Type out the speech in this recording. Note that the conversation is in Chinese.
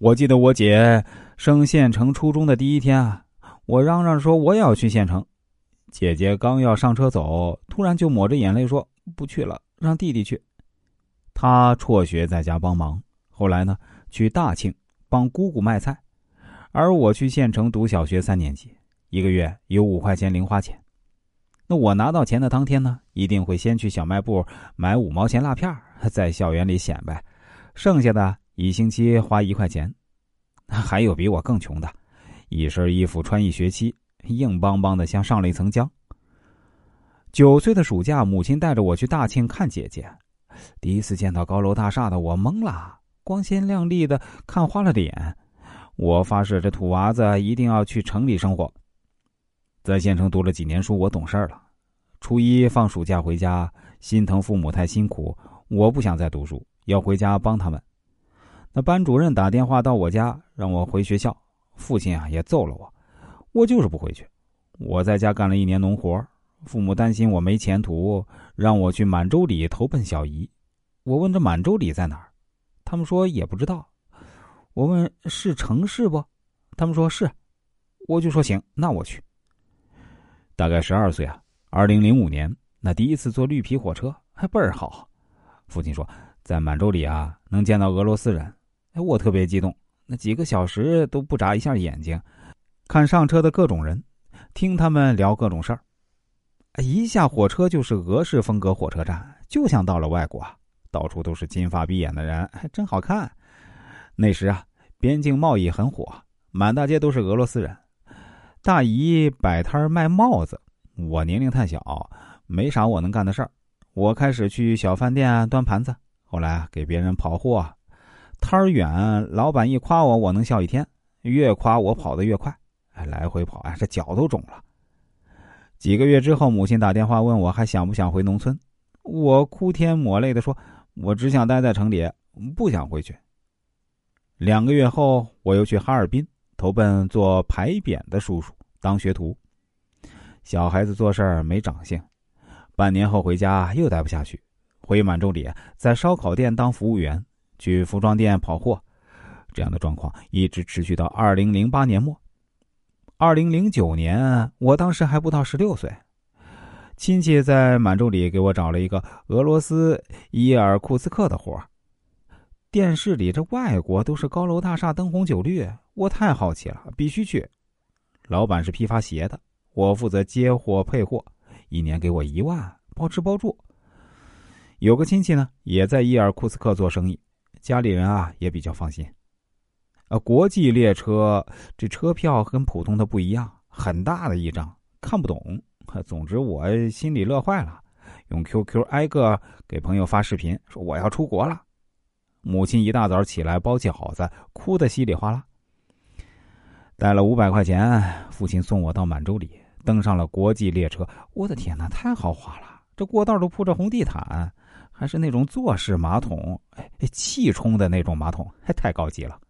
我记得我姐升县城初中的第一天啊，我嚷嚷说我也要去县城。姐姐刚要上车走，突然就抹着眼泪说不去了，让弟弟去。他辍学在家帮忙，后来呢去大庆帮姑姑卖菜，而我去县城读小学三年级，一个月有五块钱零花钱。那我拿到钱的当天呢，一定会先去小卖部买五毛钱辣片在校园里显摆，剩下的一星期花一块钱。还有比我更穷的，一身衣服穿一学期。硬邦邦的，像上了一层浆。九岁的暑假，母亲带着我去大庆看姐姐。第一次见到高楼大厦的我懵了，光鲜亮丽的看花了脸。我发誓，这土娃子一定要去城里生活。在县城读了几年书，我懂事了。初一放暑假回家，心疼父母太辛苦，我不想再读书，要回家帮他们。那班主任打电话到我家，让我回学校。父亲啊，也揍了我。我就是不回去，我在家干了一年农活，父母担心我没前途，让我去满洲里投奔小姨。我问这满洲里在哪儿，他们说也不知道。我问是城市不？他们说是，我就说行，那我去。大概十二岁啊，二零零五年那第一次坐绿皮火车还倍儿好。父亲说在满洲里啊能见到俄罗斯人，哎，我特别激动，那几个小时都不眨一下眼睛。看上车的各种人，听他们聊各种事儿。一下火车就是俄式风格火车站，就像到了外国，到处都是金发碧眼的人，还真好看。那时啊，边境贸易很火，满大街都是俄罗斯人。大姨摆摊卖帽子，我年龄太小，没啥我能干的事儿。我开始去小饭店端盘子，后来给别人跑货。摊儿远，老板一夸我，我能笑一天，越夸我跑得越快。来回跑啊，这脚都肿了。几个月之后，母亲打电话问我还想不想回农村，我哭天抹泪的说：“我只想待在城里，不想回去。”两个月后，我又去哈尔滨投奔做牌匾的叔叔当学徒。小孩子做事儿没长性，半年后回家又待不下去，回满洲里在烧烤店当服务员，去服装店跑货。这样的状况一直持续到二零零八年末。二零零九年，我当时还不到十六岁，亲戚在满洲里给我找了一个俄罗斯伊尔库斯克的活儿电视里这外国都是高楼大厦、灯红酒绿，我太好奇了，必须去。老板是批发鞋的，我负责接货配货，一年给我一万，包吃包住。有个亲戚呢，也在伊尔库斯克做生意，家里人啊也比较放心。啊，国际列车这车票跟普通的不一样，很大的一张，看不懂。总之我心里乐坏了，用 QQ 挨个给朋友发视频，说我要出国了。母亲一大早起来包饺子，哭得稀里哗啦。带了五百块钱，父亲送我到满洲里，登上了国际列车。我的天哪，太豪华了！这过道都铺着红地毯，还是那种坐式马桶，哎，气冲的那种马桶，还太高级了。